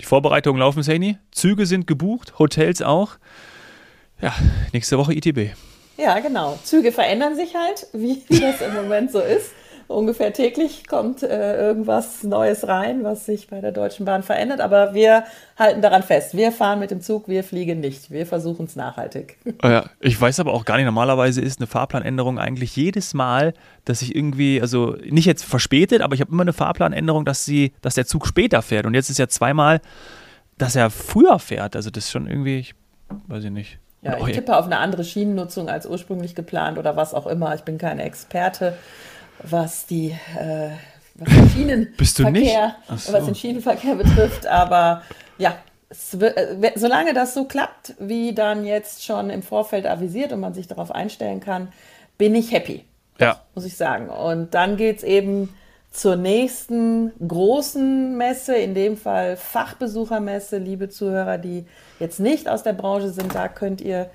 die Vorbereitungen laufen, Saini. Züge sind gebucht, Hotels auch. Ja, nächste Woche ITB. Ja, genau. Züge verändern sich halt, wie das im Moment so ist ungefähr täglich kommt äh, irgendwas Neues rein, was sich bei der Deutschen Bahn verändert. Aber wir halten daran fest. Wir fahren mit dem Zug, wir fliegen nicht. Wir versuchen es nachhaltig. Ja, ich weiß aber auch gar nicht, normalerweise ist eine Fahrplanänderung eigentlich jedes Mal, dass ich irgendwie, also nicht jetzt verspätet, aber ich habe immer eine Fahrplanänderung, dass sie, dass der Zug später fährt. Und jetzt ist ja zweimal, dass er früher fährt. Also das ist schon irgendwie, ich weiß ich nicht. Ja, ich tippe auf eine andere Schienennutzung als ursprünglich geplant oder was auch immer. Ich bin keine Experte was die äh, was den Schienenverkehr, so. was den Schienenverkehr betrifft. Aber ja, äh, solange das so klappt, wie dann jetzt schon im Vorfeld avisiert und man sich darauf einstellen kann, bin ich happy. Ja. Muss ich sagen. Und dann geht es eben zur nächsten großen Messe, in dem Fall Fachbesuchermesse, liebe Zuhörer, die jetzt nicht aus der Branche sind, da könnt ihr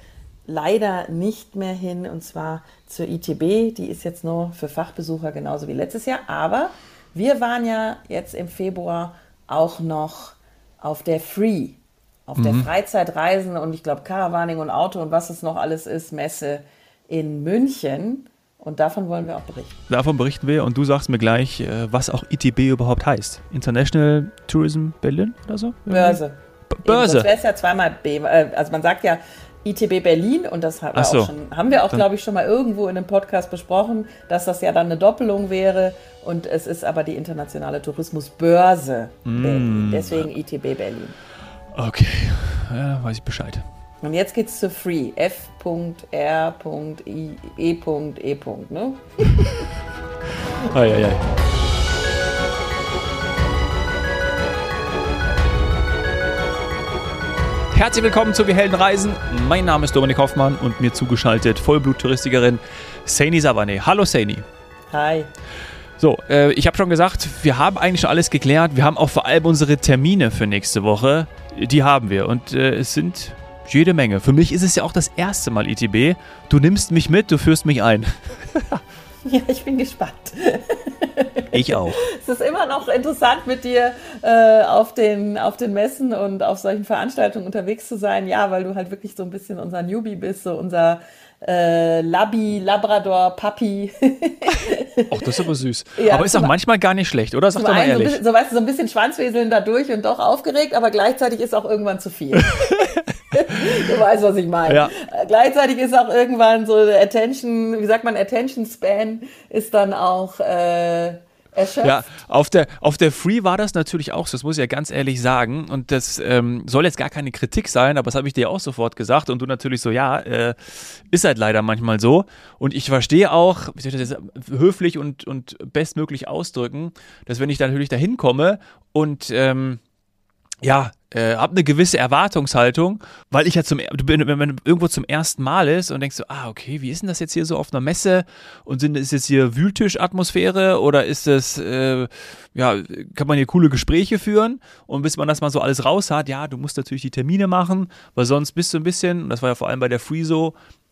leider nicht mehr hin und zwar zur ITB. Die ist jetzt nur für Fachbesucher genauso wie letztes Jahr. Aber wir waren ja jetzt im Februar auch noch auf der Free, auf mhm. der Freizeitreisen und ich glaube Caravaning und Auto und was es noch alles ist, Messe in München. Und davon wollen wir auch berichten. Davon berichten wir und du sagst mir gleich, äh, was auch ITB überhaupt heißt. International Tourism Berlin oder so? Börse. B Börse. Das wäre es ja zweimal B. Äh, also man sagt ja ITB Berlin und das haben wir, so. auch, schon, haben wir auch, glaube ich, schon mal irgendwo in einem Podcast besprochen, dass das ja dann eine Doppelung wäre und es ist aber die internationale Tourismusbörse mm. Berlin, deswegen ITB Berlin. Okay, ja, weiß ich Bescheid. Und jetzt geht's zu Free. F.R.E.E. Ne? ei, ei, ei. Herzlich willkommen zu Wir Helden Reisen. Mein Name ist Dominik Hoffmann und mir zugeschaltet Vollblut-Touristikerin Saini Savane. Hallo Saini. Hi. So, äh, ich habe schon gesagt, wir haben eigentlich schon alles geklärt. Wir haben auch vor allem unsere Termine für nächste Woche. Die haben wir und äh, es sind jede Menge. Für mich ist es ja auch das erste Mal ITB. Du nimmst mich mit, du führst mich ein. Ja, ich bin gespannt. Ich auch. Es ist immer noch interessant, mit dir äh, auf, den, auf den Messen und auf solchen Veranstaltungen unterwegs zu sein. Ja, weil du halt wirklich so ein bisschen unser Newbie bist, so unser äh, Labby, Labrador, Papi. Ach, das ist aber süß. Ja, aber ist auch manchmal gar nicht schlecht, oder? Sag doch mal ehrlich. So, so, weißt du, so ein bisschen Schwanzweseln dadurch und doch aufgeregt, aber gleichzeitig ist auch irgendwann zu viel. du weißt, was ich meine. Ja. Gleichzeitig ist auch irgendwann so Attention, wie sagt man, Attention Span ist dann auch äh, erschöpft. Ja, auf der, auf der Free war das natürlich auch so, das muss ich ja ganz ehrlich sagen. Und das ähm, soll jetzt gar keine Kritik sein, aber das habe ich dir auch sofort gesagt. Und du natürlich so, ja, äh, ist halt leider manchmal so. Und ich verstehe auch, wie soll ich das jetzt höflich und, und bestmöglich ausdrücken, dass wenn ich dann natürlich da hinkomme und ähm, ja, äh, habe eine gewisse Erwartungshaltung, weil ich ja zum, wenn man irgendwo zum ersten Mal ist und denkst so, ah, okay, wie ist denn das jetzt hier so auf einer Messe und sind, ist jetzt hier Wühltisch-Atmosphäre oder ist das, äh, ja, kann man hier coole Gespräche führen und bis man das mal so alles raus hat, ja, du musst natürlich die Termine machen, weil sonst bist du ein bisschen, und das war ja vor allem bei der Free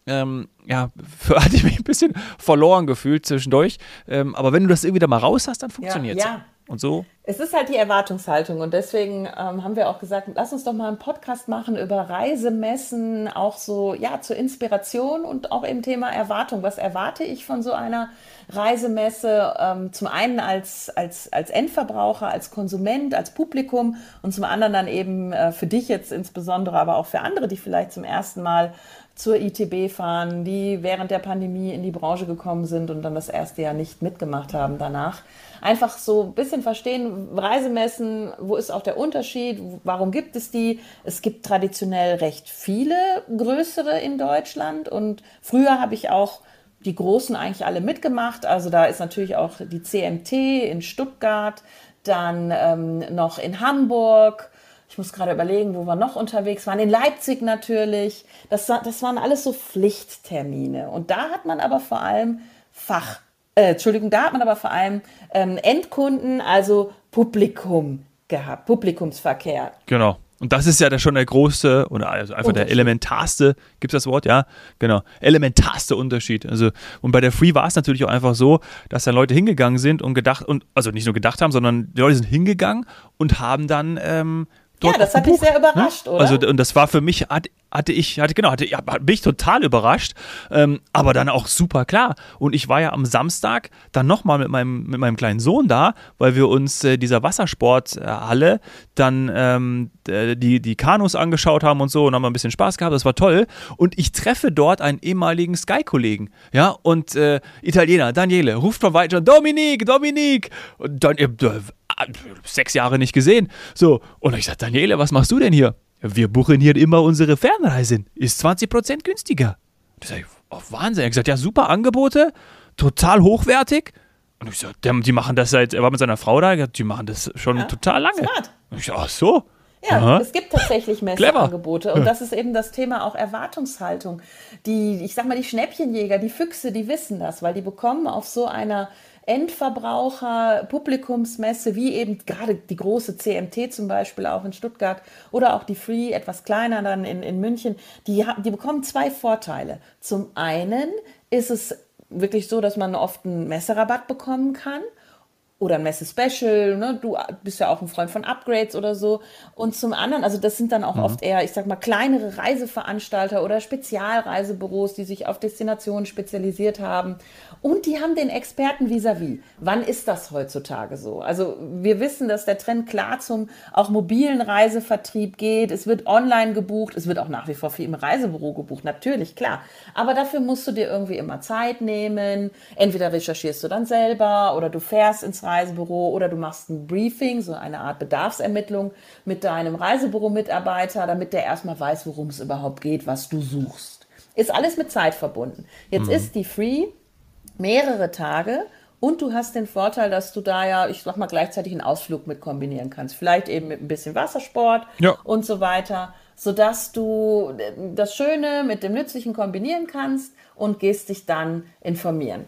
ähm, ja, für, hatte ich mich ein bisschen verloren gefühlt zwischendurch. Ähm, aber wenn du das irgendwie da mal raus hast, dann funktioniert es. Ja, ja. Und so? Es ist halt die Erwartungshaltung und deswegen ähm, haben wir auch gesagt, lass uns doch mal einen Podcast machen über Reisemessen, auch so, ja, zur Inspiration und auch im Thema Erwartung. Was erwarte ich von so einer Reisemesse? Ähm, zum einen als, als, als Endverbraucher, als Konsument, als Publikum und zum anderen dann eben äh, für dich jetzt insbesondere, aber auch für andere, die vielleicht zum ersten Mal zur ITB fahren, die während der Pandemie in die Branche gekommen sind und dann das erste Jahr nicht mitgemacht haben danach. Einfach so ein bisschen verstehen, Reisemessen, wo ist auch der Unterschied, warum gibt es die? Es gibt traditionell recht viele größere in Deutschland und früher habe ich auch die großen eigentlich alle mitgemacht. Also da ist natürlich auch die CMT in Stuttgart, dann ähm, noch in Hamburg, ich muss gerade überlegen, wo wir noch unterwegs waren. In Leipzig natürlich. Das, das waren alles so Pflichttermine. Und da hat man aber vor allem Fach, äh, Entschuldigung, da hat man aber vor allem ähm, Endkunden, also Publikum gehabt, Publikumsverkehr. Genau. Und das ist ja schon der große oder also einfach der elementarste, gibt es das Wort? Ja, genau. Elementarste Unterschied. Also, und bei der Free war es natürlich auch einfach so, dass da Leute hingegangen sind und gedacht, und also nicht nur gedacht haben, sondern die Leute sind hingegangen und haben dann ähm, Ja, das hat dich sehr überrascht, ne? oder? Also und das war für mich hatte, hatte ich hatte genau hatte bin ich total überrascht, ähm, aber dann auch super klar. Und ich war ja am Samstag dann noch mal mit meinem mit meinem kleinen Sohn da, weil wir uns äh, dieser Wassersporthalle dann ähm, die die Kanus angeschaut haben und so und haben ein bisschen Spaß gehabt. Das war toll. Und ich treffe dort einen ehemaligen Sky-Kollegen, ja und äh, Italiener Daniele ruft von weit schon Dominik Dominik und dann äh, sechs Jahre nicht gesehen. So, und ich sage, Daniele, was machst du denn hier? "Ja, Wir buchen hier immer unsere Fernreisen. Ist 20% günstiger. Da sag ich, oh, Wahnsinn. Er hat gesagt, ja, super Angebote, total hochwertig. Und ich sage, die machen das seit, er war mit seiner Frau da, die machen das schon Ja, total lange. smart. Und ich sag, ach so. Ja, Aha. es gibt tatsächlich. Messeangebote. Und das ist eben das Thema auch Erwartungshaltung. Die, ich sag mal, die Schnäppchenjäger, die Füchse, die wissen das, weil die bekommen auf so einer Endverbraucher-Publikumsmesse, wie eben gerade die große CMT zum Beispiel auch in Stuttgart oder auch die Free, etwas kleiner dann in, in München, die, die bekommen zwei Vorteile. Zum einen ist es wirklich so, dass man oft einen Messerabatt bekommen kann oder ein Messe-Special, ne? du bist ja auch ein Freund von Upgrades oder so. Und zum anderen, also das sind dann auch oft eher, ich sag mal, kleinere Reiseveranstalter oder Spezialreisebüros, die sich auf Destinationen spezialisiert haben. Und die haben den Experten vis-à-vis. Wann ist das heutzutage so? Also wir wissen, dass der Trend klar zum auch mobilen Reisevertrieb geht. Es wird online gebucht, es wird auch nach wie vor viel im Reisebüro gebucht, natürlich, klar. Aber dafür musst du dir irgendwie immer Zeit nehmen. Entweder recherchierst du dann selber oder du fährst ins Reisebüro oder du machst ein Briefing, so eine Art Bedarfsermittlung mit deinem Reisebüro-Mitarbeiter, damit der erstmal weiß, worum es überhaupt geht, was du suchst. Ist alles mit Zeit verbunden. Jetzt ist die Free mehrere Tage und du hast den Vorteil, dass du da ja, ich sag mal, gleichzeitig einen Ausflug mit kombinieren kannst. Vielleicht eben mit ein bisschen Wassersport Ja. und so weiter, sodass du das Schöne mit dem Nützlichen kombinieren kannst und gehst dich dann informieren.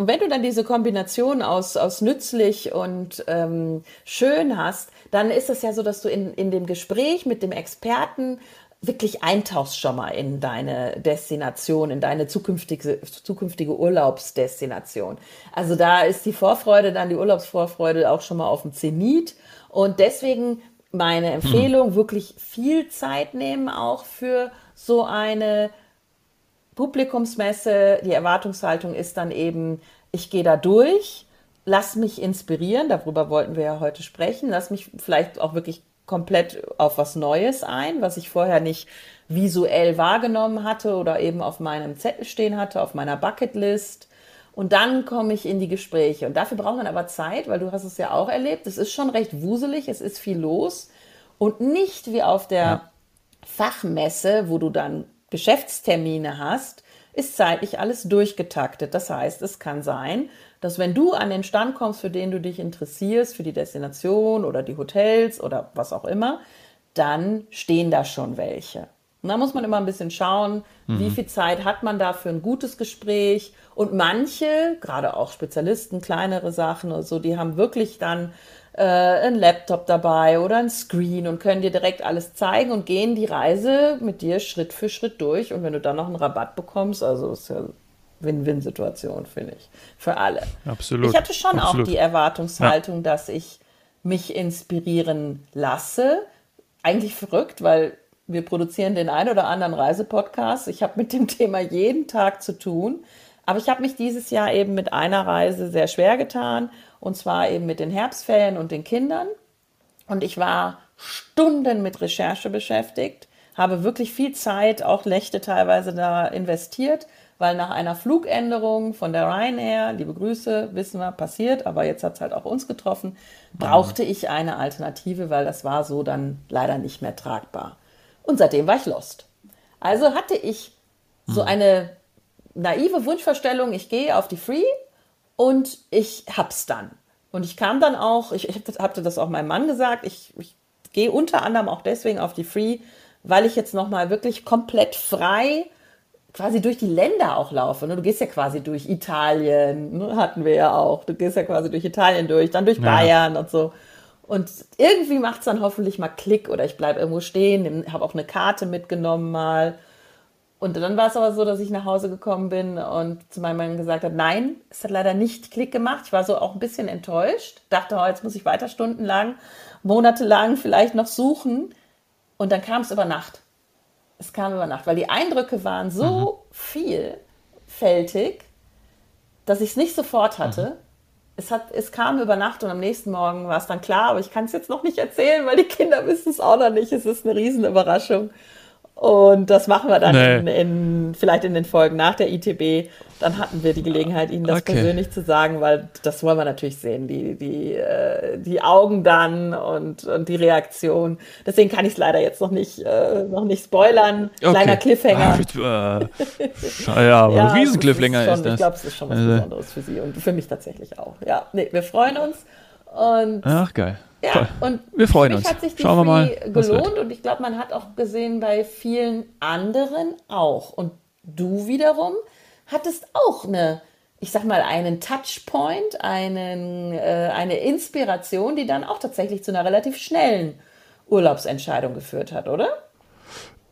Und wenn du dann diese Kombination aus, aus nützlich und ähm, schön hast, dann ist es ja so, dass du in, in dem Gespräch mit dem Experten wirklich eintauchst schon mal in deine Destination, in deine zukünftige, zukünftige Urlaubsdestination. Also da ist die Vorfreude, dann die Urlaubsvorfreude auch schon mal auf dem Zenit. Und deswegen meine Empfehlung, wirklich viel Zeit nehmen auch für so eine Publikumsmesse, die Erwartungshaltung ist dann eben, ich gehe da durch, lass mich inspirieren, darüber wollten wir ja heute sprechen, lass mich vielleicht auch wirklich komplett auf was Neues ein, was ich vorher nicht visuell wahrgenommen hatte oder eben auf meinem Zettel stehen hatte, auf meiner Bucketlist. Und dann komme ich in die Gespräche. Und dafür braucht man aber Zeit, weil du hast es ja auch erlebt. Es ist schon recht wuselig, es ist viel los. Und nicht wie auf der Fachmesse, wo du dann Geschäftstermine hast, ist zeitlich alles durchgetaktet. Das heißt, es kann sein, dass wenn du an den Stand kommst, für den du dich interessierst, für die Destination oder die Hotels oder was auch immer, dann stehen da schon welche. Und da muss man immer ein bisschen schauen, wie viel Zeit hat man da für ein gutes Gespräch. Und manche, gerade auch Spezialisten, kleinere Sachen oder so, die haben wirklich dann äh, einen Laptop dabei oder ein Screen und können dir direkt alles zeigen und gehen die Reise mit dir Schritt für Schritt durch. Und wenn du dann noch einen Rabatt bekommst, also ist ja Win-Win-Situation, finde ich, für alle. Absolut. Ich hatte schon Absolut. auch die Erwartungshaltung, dass ich mich inspirieren lasse. Eigentlich verrückt, weil wir produzieren den ein oder anderen Reisepodcast. Ich habe mit dem Thema jeden Tag zu tun. Aber ich habe mich dieses Jahr eben mit einer Reise sehr schwer getan. Und zwar eben mit den Herbstferien und den Kindern. Und ich war Stunden mit Recherche beschäftigt, habe wirklich viel Zeit, auch Nächte teilweise da investiert, weil nach einer Flugänderung von der Ryanair, liebe Grüße, wissen wir, passiert, aber jetzt hat es halt auch uns getroffen, brauchte ich eine Alternative, weil das war so dann leider nicht mehr tragbar. Und seitdem war ich lost. Also hatte ich so eine naive Wunschvorstellung, ich gehe auf die Free und ich hab's dann. Und ich kam dann auch, ich, ich hatte das auch meinem Mann gesagt, ich, ich gehe unter anderem auch deswegen auf die Free, weil ich jetzt nochmal wirklich komplett frei quasi durch die Länder auch laufe. Ne? Du gehst ja quasi durch Italien, ne? hatten wir ja auch. Du gehst ja quasi durch Italien durch, dann durch Ja. Bayern und so. Und irgendwie macht es dann hoffentlich mal Klick oder ich bleibe irgendwo stehen, habe auch eine Karte mitgenommen mal. Und dann war es aber so, dass ich nach Hause gekommen bin und zu meinem Mann gesagt habe, nein, es hat leider nicht Klick gemacht. Ich war so auch ein bisschen enttäuscht, dachte, oh, jetzt muss ich weiter stundenlang, monatelang vielleicht noch suchen. Und dann kam es über Nacht. Es kam über Nacht, weil die Eindrücke waren so mhm. vielfältig, dass ich es nicht sofort hatte. Mhm. Es, hat, es kam über Nacht und am nächsten Morgen war es dann klar, aber ich kann es jetzt noch nicht erzählen, weil die Kinder wissen es auch noch nicht. Es ist eine Riesenüberraschung. Und das machen wir dann nee. in, in, vielleicht in den Folgen nach der ITB. Dann hatten wir die Gelegenheit, Ihnen das okay. persönlich zu sagen, weil das wollen wir natürlich sehen, die, die, äh, die Augen dann und, und die Reaktion. Deswegen kann ich es leider jetzt noch nicht, äh, noch nicht spoilern. Okay. Kleiner Cliffhanger. Ach, äh, ja, aber ja, ein Riesen-Cliffhanger ist, ist, das. Ich glaube, es ist schon was also. Besonderes für Sie und für mich tatsächlich auch. Ja, nee, wir freuen uns. Und Ach, geil. Ja, Toll. und wir freuen uns. hat sich die Schauen wir mal, gelohnt und ich glaube, man hat auch gesehen bei vielen anderen auch. Und du wiederum hattest auch eine, ich sag mal, einen Touchpoint, einen, äh, eine Inspiration, die dann auch tatsächlich zu einer relativ schnellen Urlaubsentscheidung geführt hat, oder?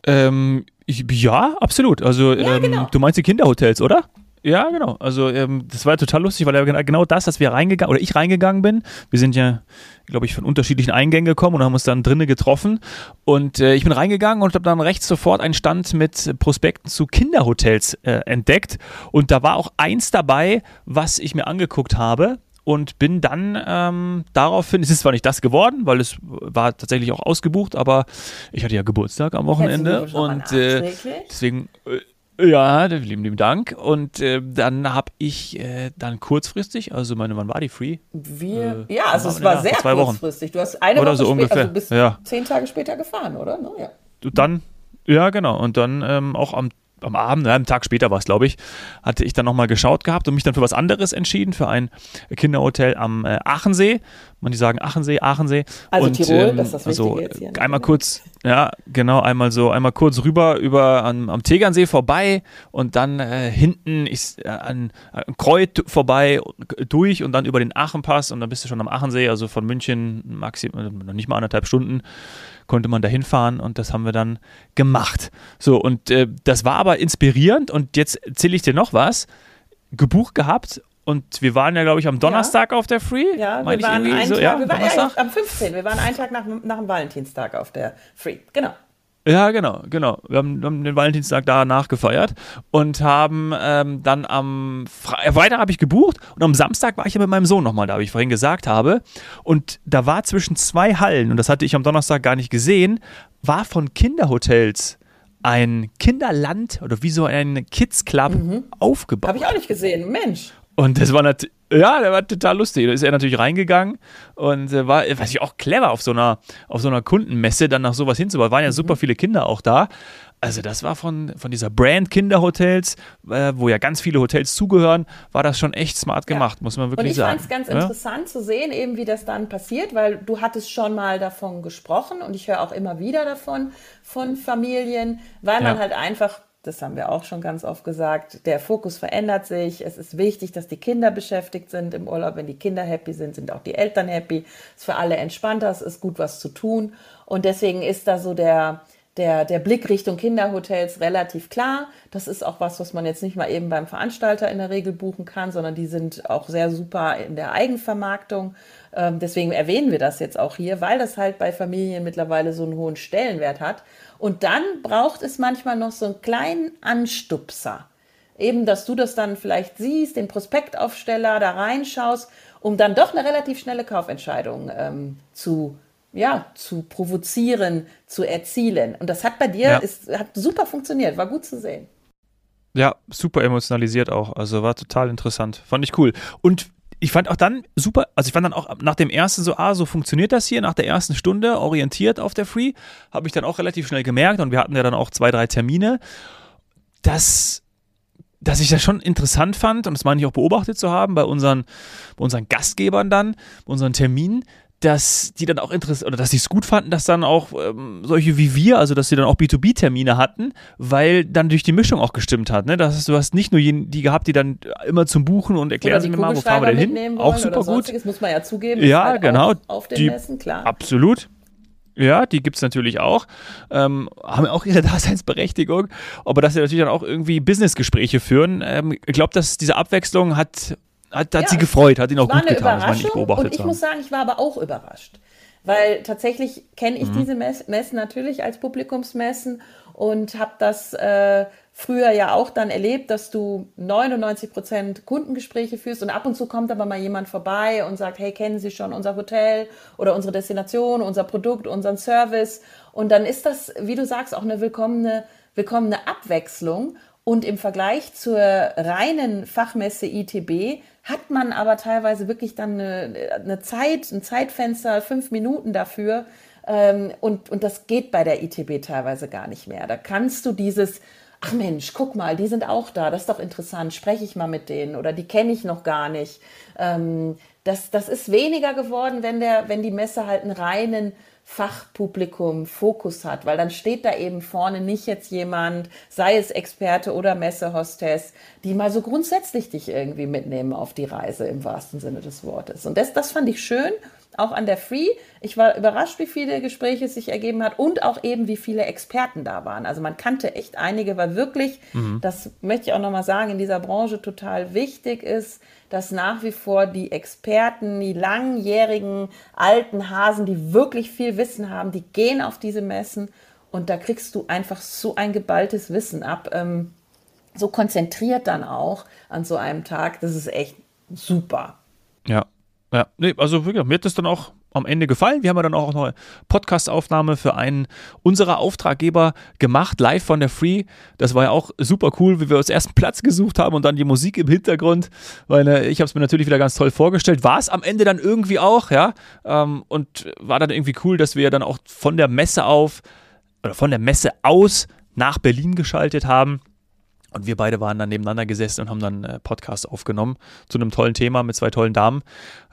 Ähm, ich, ja, absolut. Also ja, ähm, genau. du meinst die Kinderhotels, oder? Ja, genau. Also ähm, das war total lustig, weil ja genau das, dass wir reingegangen oder ich reingegangen bin. Wir sind ja, glaube ich, von unterschiedlichen Eingängen gekommen und haben uns dann drinnen getroffen. Und äh, ich bin reingegangen und habe dann rechts sofort einen Stand mit Prospekten zu Kinderhotels äh, entdeckt. Und da war auch eins dabei, was ich mir angeguckt habe und bin dann ähm, daraufhin, es ist zwar nicht das geworden, weil es war tatsächlich auch ausgebucht, aber ich hatte ja Geburtstag am Wochenende und äh, deswegen äh, ja, lieben, lieben Dank. Und äh, dann habe ich äh, dann kurzfristig, also meine, wann war die Free? Wir, äh, ja, also es war ja, sehr zwei kurzfristig. Du hast eine oder Woche so später, ungefähr. also bis ja. zehn Tage später gefahren, oder? No, ja. Dann, ja, genau. Und dann ähm, auch am am Abend, ja, einen Tag später war es, glaube ich, hatte ich dann nochmal geschaut gehabt und mich dann für was anderes entschieden, für ein Kinderhotel am äh, Aachensee. Man die sagen Aachensee, Aachensee. Also und, Tirol, ähm, das ist das also, Wichtige jetzt hier. Einmal kurz, ja, genau, einmal so, einmal kurz rüber über an, am Tegernsee vorbei und dann äh, hinten ist äh, an, an Kreuz vorbei, durch und dann über den Aachenpass und dann bist du schon am Aachensee, also von München maximal, noch nicht mal anderthalb Stunden konnte man da hinfahren und das haben wir dann gemacht. So, und äh, das war aber inspirierend und jetzt erzähle ich dir noch was. Gebucht gehabt und wir waren ja, glaube ich, am Donnerstag ja. auf der Free. Ja, wir waren, einen so, Tag, ja, wir waren ja, am 15. Wir waren einen Tag nach, nach dem Valentinstag auf der Free. Genau. Ja, genau, genau. Wir haben, haben den Valentinstag da nachgefeiert und haben ähm, dann am Fre Freitag habe ich gebucht und am Samstag war ich ja mit meinem Sohn nochmal da, wie ich vorhin gesagt habe. Und da war zwischen zwei Hallen, und das hatte ich am Donnerstag gar nicht gesehen, war von Kinderhotels ein Kinderland oder wie so ein Kids Club mhm. aufgebaut. Habe ich auch nicht gesehen, Mensch. Und das war natürlich ja, der war total lustig. Da ist er natürlich reingegangen und äh, war, weiß ich, auch clever auf so einer, auf so einer Kundenmesse dann nach sowas hinzubauen. Waren ja mhm. super viele Kinder auch da. Also das war von, von dieser Brand Kinderhotels, äh, wo ja ganz viele Hotels zugehören, war das schon echt smart gemacht, ja. muss man wirklich sagen. Und ich fand es ganz ja? interessant zu sehen, eben wie das dann passiert, weil du hattest schon mal davon gesprochen und ich höre auch immer wieder davon, von Familien, weil man halt einfach das haben wir auch schon ganz oft gesagt, der Fokus verändert sich. Es ist wichtig, dass die Kinder beschäftigt sind im Urlaub. Wenn die Kinder happy sind, sind auch die Eltern happy. Es ist für alle entspannter, es ist gut was zu tun. Und deswegen ist da so der, der, der Blick Richtung Kinderhotels relativ klar. Das ist auch was, was man jetzt nicht mal eben beim Veranstalter in der Regel buchen kann, sondern die sind auch sehr super in der Eigenvermarktung. Ähm, deswegen erwähnen wir das jetzt auch hier, weil das halt bei Familien mittlerweile so einen hohen Stellenwert hat. Und dann braucht es manchmal noch so einen kleinen Anstupser. Eben, dass du das dann vielleicht siehst, den Prospektaufsteller da reinschaust, um dann doch eine relativ schnelle Kaufentscheidung ähm, zu, ja, zu provozieren, zu erzielen. Und das hat bei dir, ja. ist, hat super funktioniert, war gut zu sehen. Ja, super emotionalisiert auch. Also war total interessant. Fand ich cool. Und ich fand auch dann super, also ich fand dann auch nach dem ersten so, ah, so funktioniert das hier, nach der ersten Stunde orientiert auf der Free, habe ich dann auch relativ schnell gemerkt und wir hatten ja dann auch zwei, drei Termine, dass, dass ich das schon interessant fand und das meine ich auch beobachtet zu haben bei unseren, bei unseren Gastgebern dann, bei unseren Terminen, dass die dann auch interessiert oder dass sie es gut fanden, dass dann auch ähm, solche wie wir, also dass sie dann auch B2B-Termine hatten, weil dann durch die Mischung auch gestimmt hat. Ne? Das heißt, du hast nicht nur die gehabt, die dann immer zum Buchen und erklären sie mir mal, wo fahren wir denn hin. Auch super gut. Das muss man ja zugeben. Ja, halt genau. Auf, auf den die, Messen, klar. Absolut. Ja, die gibt es natürlich auch. Ähm, haben auch ihre Daseinsberechtigung. Aber dass sie natürlich dann auch irgendwie Businessgespräche führen. Ähm, ich glaube, dass diese Abwechslung hat, hat, hat ja, sie gefreut, hat ihn auch gut getan, was ich beobachtet Und ich haben. muss sagen, ich war aber auch überrascht. Weil tatsächlich kenne ich mhm. diese Messen natürlich als Publikumsmessen und habe das äh, früher ja auch dann erlebt, dass du 99 Prozent Kundengespräche führst und ab und zu kommt aber mal jemand vorbei und sagt, hey, kennen Sie schon unser Hotel oder unsere Destination, unser Produkt, unseren Service? Und dann ist das, wie du sagst, auch eine willkommene, willkommene Abwechslung. Und im Vergleich zur reinen Fachmesse ITB hat man aber teilweise wirklich dann eine, eine Zeit, ein Zeitfenster, fünf Minuten dafür, ähm, und, und das geht bei der ITB teilweise gar nicht mehr. Da kannst du dieses, ach Mensch, guck mal, die sind auch da, das ist doch interessant, spreche ich mal mit denen oder die kenne ich noch gar nicht. Ähm, das, das ist weniger geworden, wenn, der, wenn die Messe halt einen reinen Fachpublikum Fokus hat, weil dann steht da eben vorne nicht jetzt jemand, sei es Experte oder Messehostess, die mal so grundsätzlich dich irgendwie mitnehmen auf die Reise im wahrsten Sinne des Wortes. Und das, das fand ich schön auch an der Free. Ich war überrascht, wie viele Gespräche es sich ergeben hat und auch eben, wie viele Experten da waren. Also man kannte echt einige, weil wirklich, mhm. das möchte ich auch nochmal sagen, in dieser Branche total wichtig ist, dass nach wie vor die Experten, die langjährigen alten Hasen, die wirklich viel Wissen haben, die gehen auf diese Messen und da kriegst du einfach so ein geballtes Wissen ab. Ähm, so konzentriert dann auch an so einem Tag. Das ist echt super. Ja, ja, nee, also wirklich, mir hat das dann auch am Ende gefallen. Wir haben ja dann auch noch eine Podcast-Aufnahme für einen unserer Auftraggeber gemacht, live von der Free. Das war ja auch super cool, wie wir uns erst einen Platz gesucht haben und dann die Musik im Hintergrund, weil ne, ich habe es mir natürlich wieder ganz toll vorgestellt. War es am Ende dann irgendwie auch, ja. Ähm, und war dann irgendwie cool, dass wir dann auch von der Messe auf oder von der Messe aus nach Berlin geschaltet haben. Und wir beide waren dann nebeneinander gesessen und haben dann äh, Podcast aufgenommen zu einem tollen Thema mit zwei tollen Damen.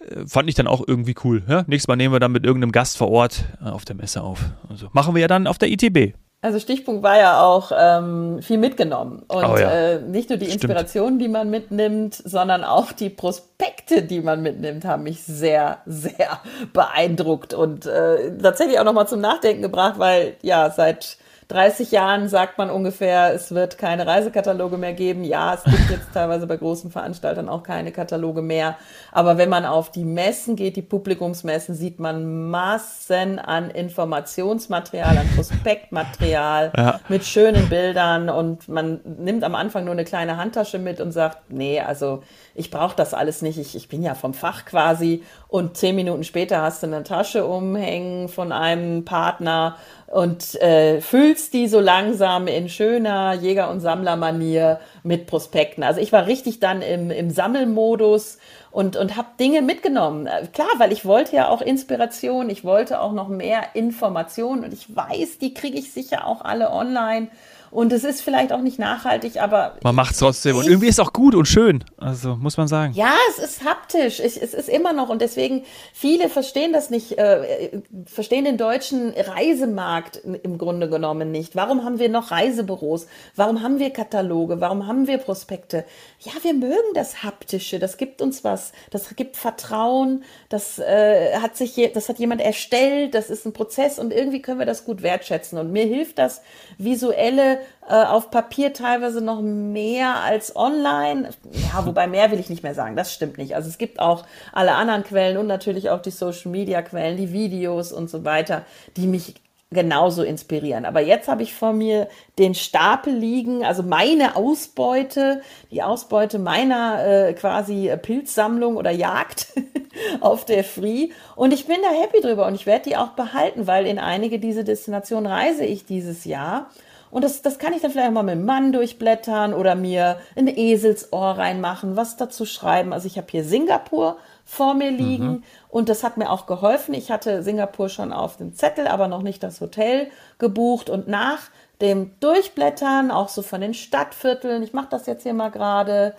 Äh, fand ich dann auch irgendwie cool. Ja? Nächstes Mal nehmen wir dann mit irgendeinem Gast vor Ort äh, auf der Messe auf. Also machen wir ja dann auf der ITB. Also Stichpunkt war ja auch ähm, viel mitgenommen. Und oh ja. äh, nicht nur die Inspirationen, die man mitnimmt, sondern auch die Prospekte, die man mitnimmt, haben mich sehr, sehr beeindruckt und äh, tatsächlich auch nochmal zum Nachdenken gebracht, weil ja, seit 30 Jahren sagt man ungefähr, es wird keine Reisekataloge mehr geben. Ja, es gibt jetzt teilweise bei großen Veranstaltern auch keine Kataloge mehr. Aber wenn man auf die Messen geht, die Publikumsmessen, sieht man Massen an Informationsmaterial, an Prospektmaterial ja. mit schönen Bildern und man nimmt am Anfang nur eine kleine Handtasche mit und sagt, nee, also ich brauche das alles nicht, ich, ich bin ja vom Fach quasi und zehn Minuten später hast du eine Tasche umhängen von einem Partner und äh, füllst die so langsam in schöner Jäger- und Sammlermanier mit Prospekten. Also ich war richtig dann im, im Sammelmodus und, und habe Dinge mitgenommen. Äh, klar, weil ich wollte ja auch Inspiration, ich wollte auch noch mehr Informationen und ich weiß, die kriege ich sicher auch alle online. Und es ist vielleicht auch nicht nachhaltig, aber. Man macht es trotzdem. Und irgendwie ist es auch gut und schön. Also muss man sagen. Ja, es ist haptisch. Ich, es ist immer noch. Und deswegen, viele verstehen das nicht, äh, verstehen den deutschen Reisemarkt im Grunde genommen nicht. Warum haben wir noch Reisebüros? Warum haben wir Kataloge? Warum haben wir Prospekte? Ja, wir mögen das Haptische. Das gibt uns was. Das gibt Vertrauen. Das äh, hat sich, das hat jemand erstellt. Das ist ein Prozess. Und irgendwie können wir das gut wertschätzen. Und mir hilft das visuelle äh, auf Papier teilweise noch mehr als online. Ja, wobei mehr will ich nicht mehr sagen, das stimmt nicht. Also es gibt auch alle anderen Quellen und natürlich auch die Social Media Quellen, die Videos und so weiter, die mich genauso inspirieren. Aber jetzt habe ich vor mir den Stapel liegen, also meine Ausbeute, die Ausbeute meiner äh, quasi Pilzsammlung oder Jagd auf der Free. Und ich bin da happy drüber und ich werde die auch behalten, weil in einige dieser Destinationen reise ich dieses Jahr. Und das, das kann ich dann vielleicht mal mit dem Mann durchblättern oder mir ein Eselsohr reinmachen, was dazu schreiben. Also ich habe hier Singapur vor mir liegen mhm. und das hat mir auch geholfen. Ich hatte Singapur schon auf dem Zettel, aber noch nicht das Hotel gebucht und nach dem Durchblättern, auch so von den Stadtvierteln, ich mache das jetzt hier mal gerade,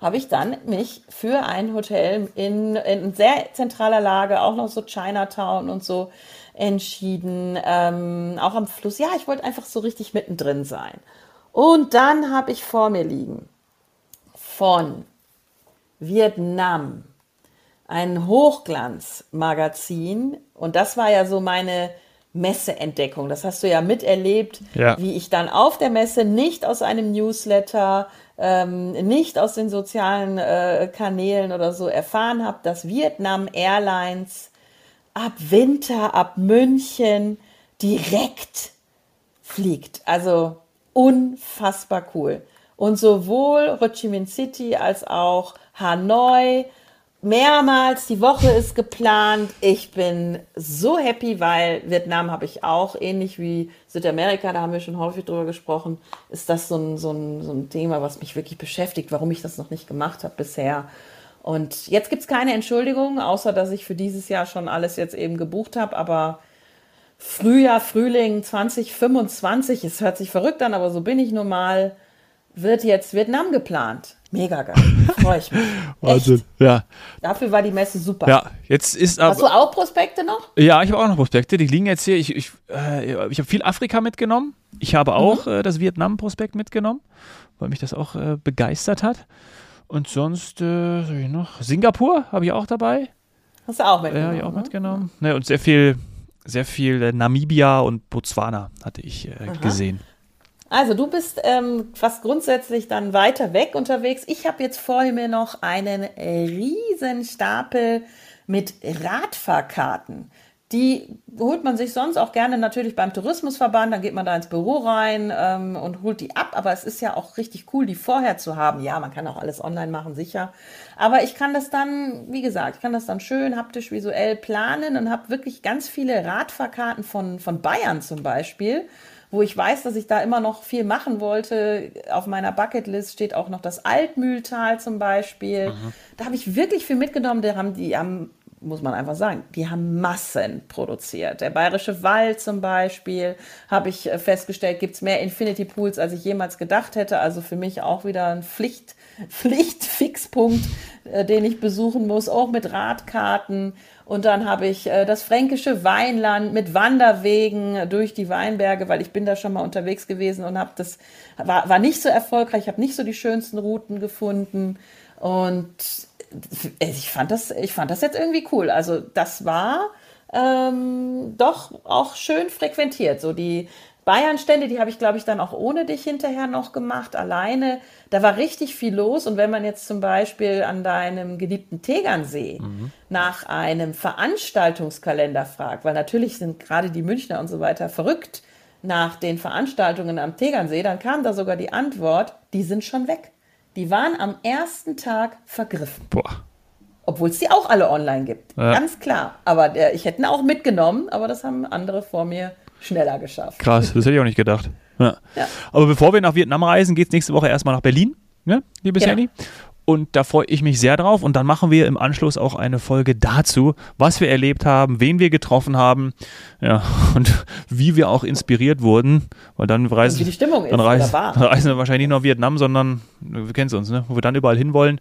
habe ich dann mich für ein Hotel in, in sehr zentraler Lage, auch noch so Chinatown und so, entschieden, ähm, auch am Fluss. Ja, ich wollte einfach so richtig mittendrin sein. Und dann habe ich vor mir liegen von Vietnam ein Hochglanzmagazin. Und das war ja so meine Messeentdeckung. Das hast du ja miterlebt, Ja. wie ich dann auf der Messe nicht aus einem Newsletter, ähm, nicht aus den sozialen äh, Kanälen oder so erfahren habe, dass Vietnam Airlines ab Winter, ab München direkt fliegt. Also unfassbar cool. Und sowohl Ho Chi Minh City als auch Hanoi, mehrmals die Woche ist geplant. Ich bin so happy, weil Vietnam habe ich auch, ähnlich wie Südamerika, da haben wir schon häufig drüber gesprochen, ist das so ein, so ein, so ein Thema, was mich wirklich beschäftigt, warum ich das noch nicht gemacht habe bisher. Und jetzt gibt es keine Entschuldigung, außer dass ich für dieses Jahr schon alles jetzt eben gebucht habe, aber Frühjahr, Frühling 2025, es hört sich verrückt an, aber so bin ich nun mal, wird jetzt Vietnam geplant. Mega geil. Freue ich mich. Echt. Ja. Dafür war die Messe super. Ja, jetzt ist Hast du aber. auch Prospekte noch? Ja, ich habe auch noch Prospekte. Die liegen jetzt hier. Ich, ich, äh, ich habe viel Afrika mitgenommen. Ich habe auch äh, das Vietnam-Prospekt mitgenommen, weil mich das auch äh, begeistert hat. Und sonst, äh, was hab ich noch? Singapur habe ich auch dabei. Hast du auch Ja, mitgenommen? habe ich auch ne? mitgenommen. Ne, und sehr viel, sehr viel äh, Namibia und Botswana hatte ich äh, gesehen. Also du bist ähm, fast grundsätzlich dann weiter weg unterwegs. Ich habe jetzt vor mir noch einen riesen Stapel mit Radfahrkarten. Die holt man sich sonst auch gerne natürlich beim Tourismusverband. Dann geht man da ins Büro rein ähm, und holt die ab. Aber es ist ja auch richtig cool, die vorher zu haben. Ja, man kann auch alles online machen, sicher. Aber ich kann das dann, wie gesagt, ich kann das dann schön haptisch visuell planen und habe wirklich ganz viele Radfahrkarten von, von Bayern zum Beispiel wo ich weiß, dass ich da immer noch viel machen wollte. Auf meiner Bucketlist steht auch noch das Altmühltal zum Beispiel. Da habe ich wirklich viel mitgenommen. Die haben, die haben, muss man einfach sagen, die haben Massen produziert. Der Bayerische Wald zum Beispiel, habe ich äh, festgestellt, gibt es mehr Infinity Pools, als ich jemals gedacht hätte. Also für mich auch wieder ein Pflicht, Pflichtfixpunkt, äh, den ich besuchen muss, auch mit Radkarten. Und dann habe ich äh, das fränkische Weinland mit Wanderwegen durch die Weinberge, weil ich bin da schon mal unterwegs gewesen und habe das war, war nicht so erfolgreich, ich habe nicht so die schönsten Routen gefunden und ich fand das ich fand das jetzt irgendwie cool. Also das war ähm, doch auch schön frequentiert. So die Bayern-Stände, die habe ich, glaube ich, dann auch ohne dich hinterher noch gemacht, alleine. Da war richtig viel los. Und wenn man jetzt zum Beispiel an deinem geliebten Tegernsee nach einem Veranstaltungskalender fragt, weil natürlich sind gerade die Münchner und so weiter verrückt nach den Veranstaltungen am Tegernsee, dann kam da sogar die Antwort, die sind schon weg. Die waren am ersten Tag vergriffen. Boah. Obwohl es die auch alle online gibt. Ja. Ganz klar. Aber der, ich hätte ihn auch mitgenommen, aber das haben andere vor mir schneller geschafft. Krass, das hätte ich auch nicht gedacht. Ja. Ja. Aber bevor wir nach Vietnam reisen, geht es nächste Woche erstmal nach Berlin, ne, liebe Genau. Sandy. Und da freue ich mich sehr drauf. Und dann machen wir im Anschluss auch eine Folge dazu, was wir erlebt haben, wen wir getroffen haben, ja, und wie wir auch inspiriert wurden. Weil dann reisen, wie die Stimmung ist dann reisen, dann reisen wir wahrscheinlich nicht nach Vietnam, sondern wir kennen es uns, ne? Wo wir dann überall hinwollen.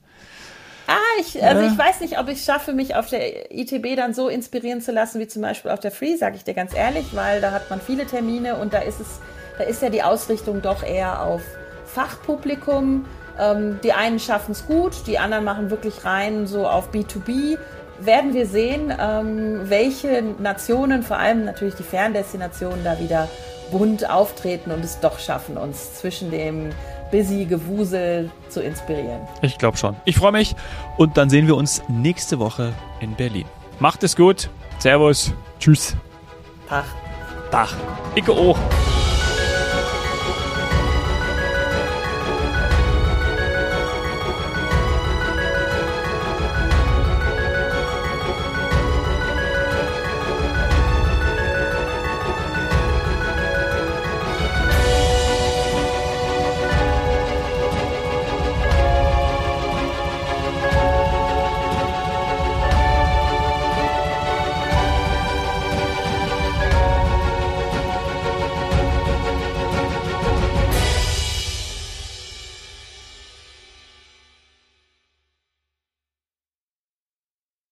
Ah, ich, also ich weiß nicht, ob ich es schaffe, mich auf der ITB dann so inspirieren zu lassen, wie zum Beispiel auf der Free, sage ich dir ganz ehrlich, weil da hat man viele Termine und da ist es, da ist ja die Ausrichtung doch eher auf Fachpublikum. Ähm, die einen schaffen es gut, die anderen machen wirklich rein so auf B2B. Werden wir sehen, ähm, welche Nationen, vor allem natürlich die Ferndestinationen, da wieder bunt auftreten und es doch schaffen, uns zwischen dem busy Gewusel zu inspirieren. Ich glaube schon. Ich freue mich. Und dann sehen wir uns nächste Woche in Berlin. Macht es gut. Servus. Tschüss. Tag. Tag. Icke auch.